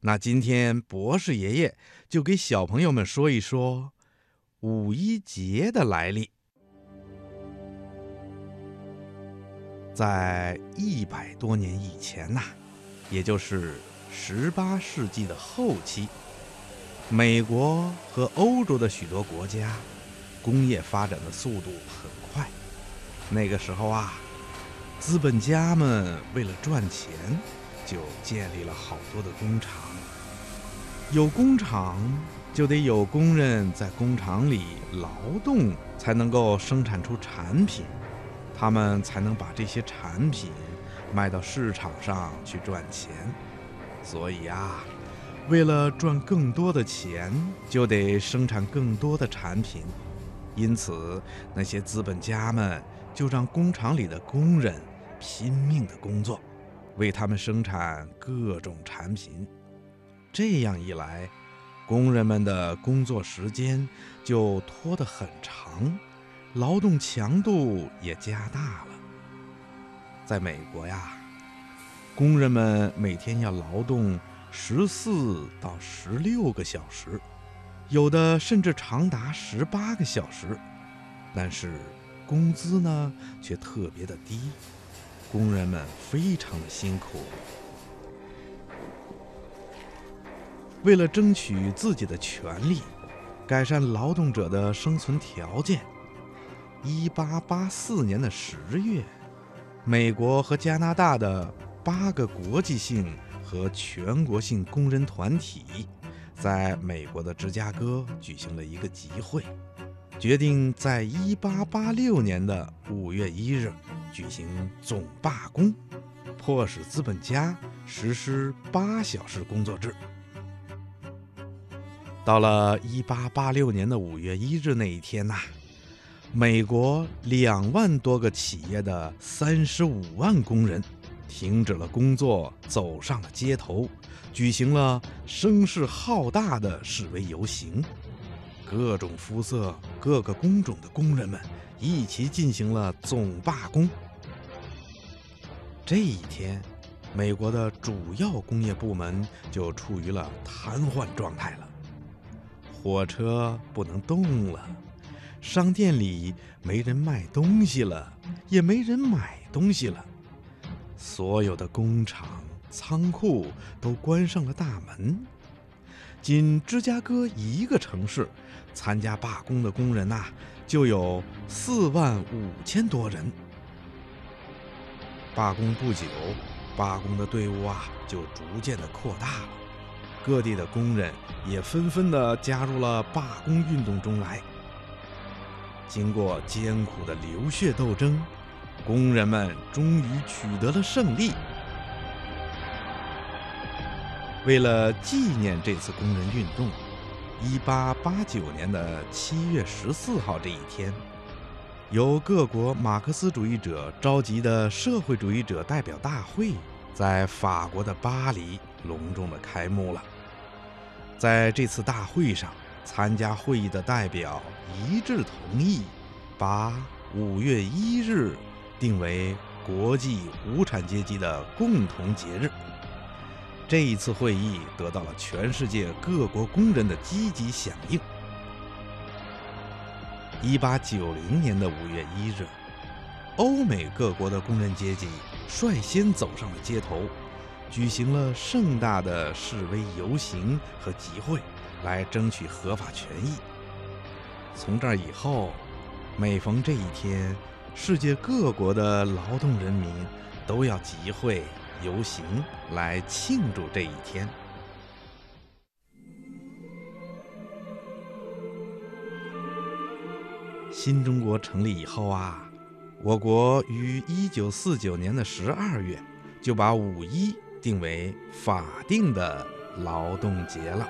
那今天博士爷爷就给小朋友们说一说五一节的来历。在一百多年以前呐，也就是十八世纪的后期，美国和欧洲的许多国家工业发展的速度很快。那个时候啊，资本家们为了赚钱，就建立了好多的工厂。有工厂，就得有工人在工厂里劳动，才能够生产出产品。他们才能把这些产品卖到市场上去赚钱，所以啊，为了赚更多的钱，就得生产更多的产品。因此，那些资本家们就让工厂里的工人拼命的工作，为他们生产各种产品。这样一来，工人们的工作时间就拖得很长。劳动强度也加大了。在美国呀，工人们每天要劳动十四到十六个小时，有的甚至长达十八个小时。但是工资呢，却特别的低，工人们非常的辛苦。为了争取自己的权利，改善劳动者的生存条件。一八八四年的十月，美国和加拿大的八个国际性和全国性工人团体，在美国的芝加哥举行了一个集会，决定在一八八六年的五月一日举行总罢工，迫使资本家实施八小时工作制。到了一八八六年的五月一日那一天呐。美国两万多个企业的三十五万工人停止了工作，走上了街头，举行了声势浩大的示威游行。各种肤色、各个工种的工人们一起进行了总罢工。这一天，美国的主要工业部门就处于了瘫痪状态了，火车不能动了。商店里没人卖东西了，也没人买东西了。所有的工厂、仓库都关上了大门。仅芝加哥一个城市，参加罢工的工人呐，就有四万五千多人。罢工不久，罢工的队伍啊就逐渐的扩大了，各地的工人也纷纷的加入了罢工运动中来。经过艰苦的流血斗争，工人们终于取得了胜利。为了纪念这次工人运动，1889年的7月14号这一天，由各国马克思主义者召集的社会主义者代表大会在法国的巴黎隆重的开幕了。在这次大会上，参加会议的代表一致同意，把五月一日定为国际无产阶级的共同节日。这一次会议得到了全世界各国工人的积极响应。一八九零年的五月一日，欧美各国的工人阶级率先走上了街头，举行了盛大的示威游行和集会。来争取合法权益。从这以后，每逢这一天，世界各国的劳动人民都要集会游行来庆祝这一天。新中国成立以后啊，我国于一九四九年的十二月就把五一定为法定的劳动节了。